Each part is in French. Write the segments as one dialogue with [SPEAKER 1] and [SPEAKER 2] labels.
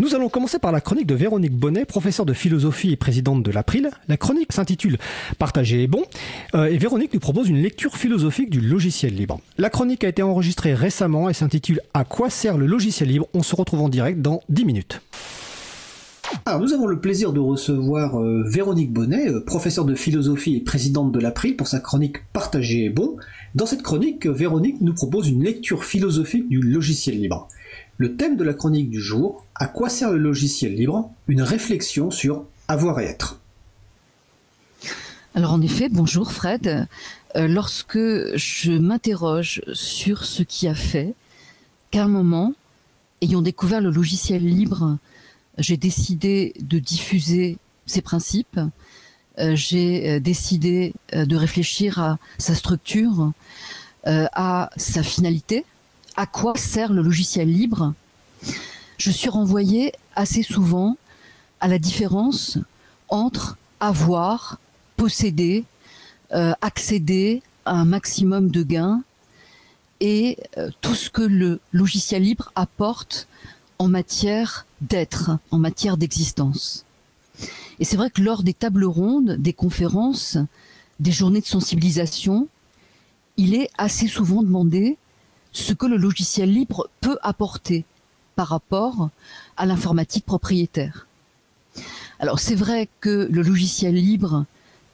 [SPEAKER 1] Nous allons commencer par la chronique de Véronique Bonnet, professeure de philosophie et présidente de l'April. La chronique s'intitule Partager est bon euh, et Véronique nous propose une lecture philosophique du logiciel libre. La chronique a été enregistrée récemment et s'intitule À quoi sert le logiciel libre? On se retrouve en direct dans 10 minutes. Alors, nous avons le plaisir de recevoir euh, Véronique Bonnet, euh, professeure de philosophie et présidente de l'April, pour sa chronique Partager est bon. Dans cette chronique, Véronique nous propose une lecture philosophique du logiciel libre. Le thème de la chronique du jour, à quoi sert le logiciel libre? Une réflexion sur avoir et être.
[SPEAKER 2] Alors en effet, bonjour Fred. Euh, lorsque je m'interroge sur ce qui a fait qu'à un moment, ayant découvert le logiciel libre, j'ai décidé de diffuser ses principes, euh, j'ai euh, décidé de réfléchir à sa structure, à sa finalité, à quoi sert le logiciel libre, je suis renvoyée assez souvent à la différence entre avoir, posséder, euh, accéder à un maximum de gains et euh, tout ce que le logiciel libre apporte en matière d'être, en matière d'existence. Et c'est vrai que lors des tables rondes, des conférences, des journées de sensibilisation, il est assez souvent demandé ce que le logiciel libre peut apporter par rapport à l'informatique propriétaire. Alors c'est vrai que le logiciel libre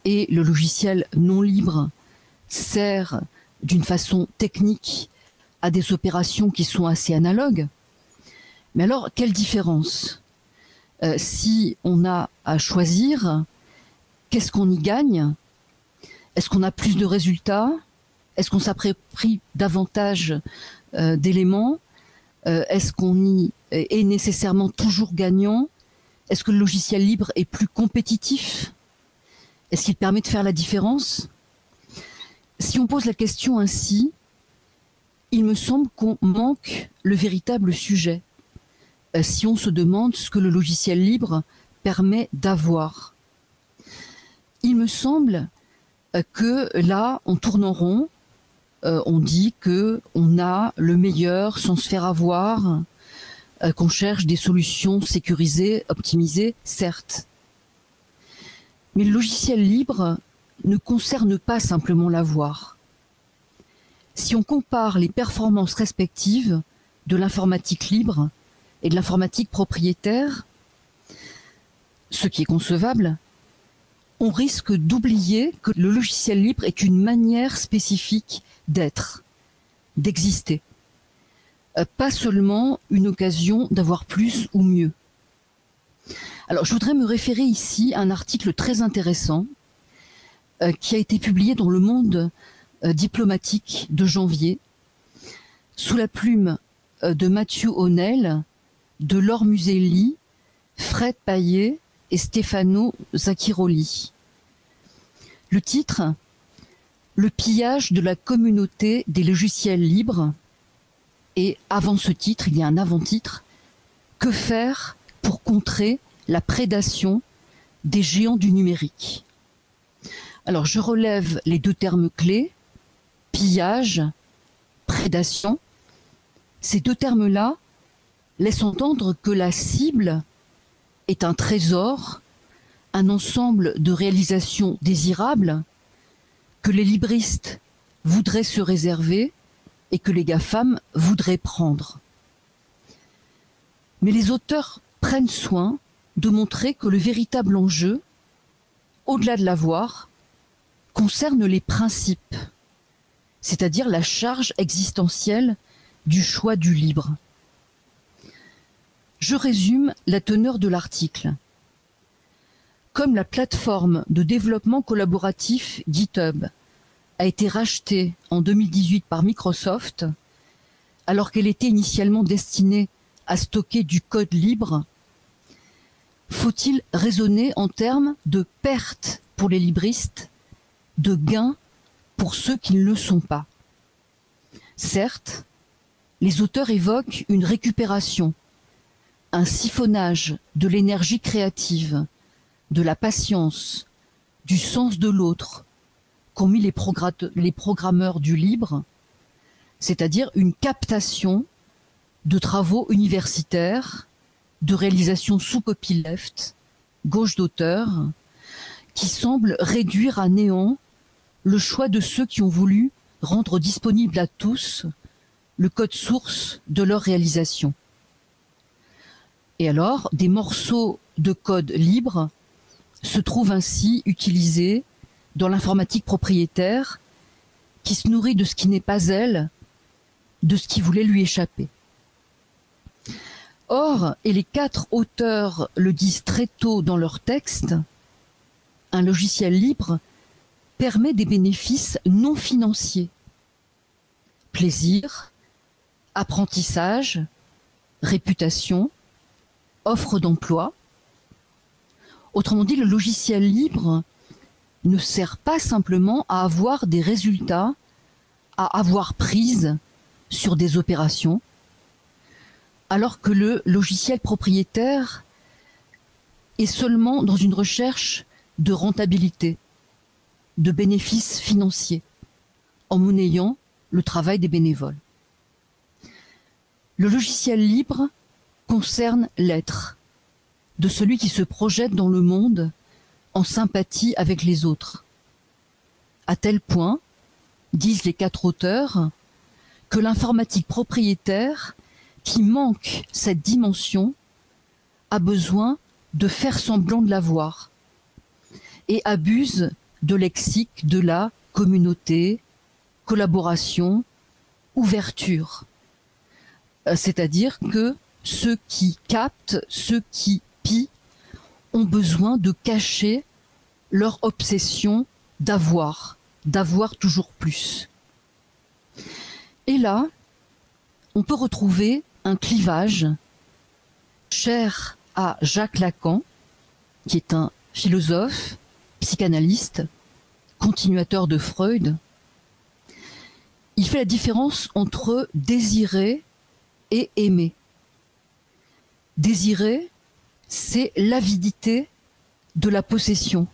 [SPEAKER 2] et le logiciel non libre sert d'une façon technique à des opérations qui sont assez analogues. Mais alors, quelle différence euh, Si on a à choisir, qu'est-ce qu'on y gagne? Est-ce qu'on a plus de résultats? Est-ce qu'on s'approprie davantage euh, d'éléments? Euh, Est-ce qu'on y est nécessairement toujours gagnant? Est-ce que le logiciel libre est plus compétitif? Est-ce qu'il permet de faire la différence? Si on pose la question ainsi, il me semble qu'on manque le véritable sujet. Euh, si on se demande ce que le logiciel libre permet d'avoir. Il me semble que là, on tourne en rond, euh, on dit que on a le meilleur sans se faire avoir, euh, qu'on cherche des solutions sécurisées, optimisées, certes. Mais le logiciel libre ne concerne pas simplement l'avoir. Si on compare les performances respectives de l'informatique libre et de l'informatique propriétaire, ce qui est concevable, on risque d'oublier que le logiciel libre est une manière spécifique d'être, d'exister. Euh, pas seulement une occasion d'avoir plus ou mieux. Alors, je voudrais me référer ici à un article très intéressant euh, qui a été publié dans le monde euh, diplomatique de janvier, sous la plume de Mathieu O'Neill, de Laure Muselli, Fred Paillet et Stefano Zacchiroli. Le titre le pillage de la communauté des logiciels libres. Et avant ce titre, il y a un avant-titre. Que faire pour contrer la prédation des géants du numérique? Alors je relève les deux termes clés, pillage, prédation. Ces deux termes-là laissent entendre que la cible est un trésor, un ensemble de réalisations désirables, que les libristes voudraient se réserver et que les GAFAM voudraient prendre. Mais les auteurs prennent soin de montrer que le véritable enjeu, au-delà de l'avoir, concerne les principes, c'est-à-dire la charge existentielle du choix du libre. Je résume la teneur de l'article. Comme la plateforme de développement collaboratif GitHub a été rachetée en 2018 par Microsoft, alors qu'elle était initialement destinée à stocker du code libre, faut-il raisonner en termes de perte pour les libristes, de gains pour ceux qui ne le sont pas? Certes, les auteurs évoquent une récupération, un siphonnage de l'énergie créative, de la patience, du sens de l'autre qu'ont mis les, programmeurs du libre, c'est-à-dire une captation de travaux universitaires, de réalisation sous copyleft, gauche d'auteur, qui semble réduire à néant le choix de ceux qui ont voulu rendre disponible à tous le code source de leur réalisation. Et alors, des morceaux de code libre se trouvent ainsi utilisés dans l'informatique propriétaire qui se nourrit de ce qui n'est pas elle, de ce qui voulait lui échapper. Or, et les quatre auteurs le disent très tôt dans leur texte, un logiciel libre permet des bénéfices non financiers. Plaisir, apprentissage, réputation, offre d'emploi. Autrement dit, le logiciel libre ne sert pas simplement à avoir des résultats, à avoir prise sur des opérations, alors que le logiciel propriétaire est seulement dans une recherche de rentabilité, de bénéfices financiers, en monnayant le travail des bénévoles. Le logiciel libre concerne l'être de celui qui se projette dans le monde en sympathie avec les autres. À tel point, disent les quatre auteurs, que l'informatique propriétaire, qui manque cette dimension, a besoin de faire semblant de l'avoir et abuse de lexique de la communauté, collaboration, ouverture. Euh, c'est-à-dire que ceux qui captent, ceux qui pillent, ont besoin de cacher leur obsession d'avoir, d'avoir toujours plus. Et là, on peut retrouver un clivage cher à Jacques Lacan, qui est un philosophe, psychanalyste, continuateur de Freud. Il fait la différence entre désirer et aimer. Désirer, c'est l'avidité de la possession,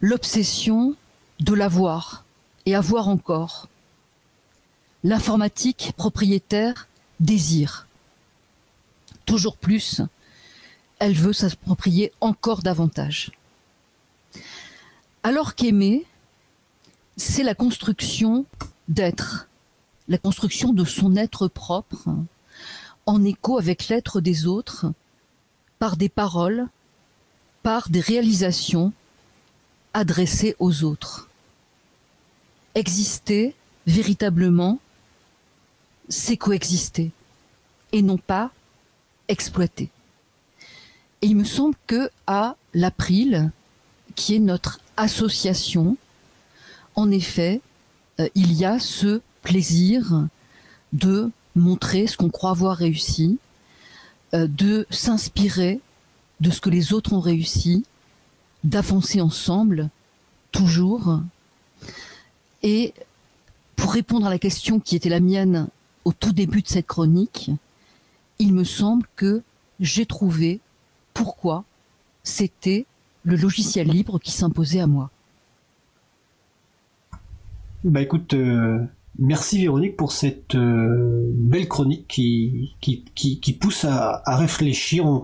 [SPEAKER 2] l'obsession de l'avoir et avoir encore. L'informatique propriétaire désire. Toujours plus, elle veut s'approprier encore davantage. Alors qu'aimer, c'est la construction d'être, la construction de son être propre, en écho avec l'être des autres, par des paroles, par des réalisations adressées aux autres. Exister véritablement, c'est coexister et non pas exploiter. Et il me semble que à l'April, qui est notre association, en effet, euh, il y a ce plaisir de montrer ce qu'on croit avoir réussi, euh, de s'inspirer de ce que les autres ont réussi, d'avancer ensemble, toujours. Et pour répondre à la question qui était la mienne au tout début de cette chronique, il me semble que j'ai trouvé pourquoi c'était le logiciel libre qui s'imposait à moi.
[SPEAKER 1] Bah écoute, euh, merci Véronique pour cette euh, belle chronique qui, qui, qui, pousse à, réfléchir.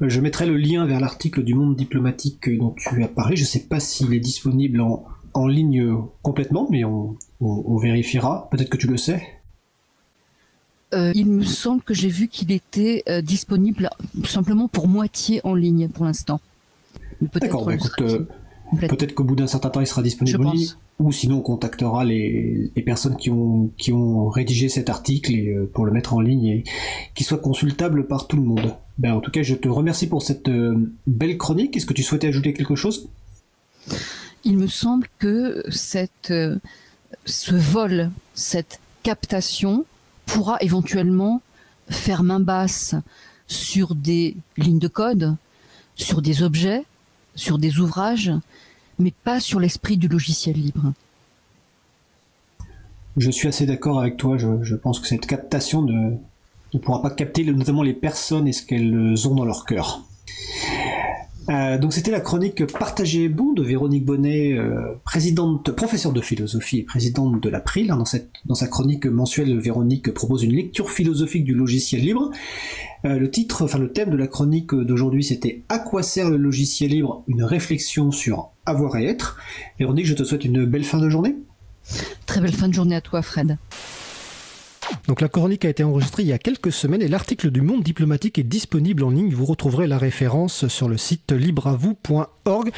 [SPEAKER 1] je mettrai le lien vers l'article du Monde diplomatique dont tu as parlé. Je ne sais pas s'il est disponible en, en ligne complètement, mais on, on, vérifiera. Peut-être que tu le sais.
[SPEAKER 2] Euh, il me semble que j'ai vu qu'il était disponible simplement pour moitié en ligne pour l'instant.
[SPEAKER 1] D'accord, bah, écoute, euh, peut-être qu'au bout d'un certain temps, il sera disponible ou sinon on contactera les, personnes qui ont, qui ont rédigé cet article euh, pour le mettre en ligne et qu'il soit consultable par tout le monde. Ben, en tout cas, je te remercie pour cette euh, belle chronique. Est-ce que tu souhaitais ajouter quelque chose?
[SPEAKER 2] Il me semble que cette, ce vol, cette captation pourra éventuellement faire main basse sur des lignes de code, sur des objets, sur des ouvrages, mais pas sur l'esprit du logiciel libre.
[SPEAKER 1] Je suis assez d'accord avec toi. Je, pense que cette captation ne, pourra pas capter notamment les personnes et ce qu'elles ont dans leur cœur. Euh, donc c'était la chronique Partagez bon de Véronique Bonnet, euh, présidente, professeure de philosophie et présidente de l'April. Dans, cette, dans sa chronique mensuelle, Véronique propose une lecture philosophique du logiciel libre. Euh, le titre, enfin le thème de la chronique d'aujourd'hui, c'était À quoi sert le logiciel libre? Une réflexion sur avoir et être. Véronique, je te souhaite une belle fin de journée.
[SPEAKER 2] Très belle fin de journée à toi, Fred.
[SPEAKER 1] Donc la chronique a été enregistrée il y a quelques semaines et l'article du Monde diplomatique est disponible en ligne. Vous retrouverez la référence sur le site libreavou.org.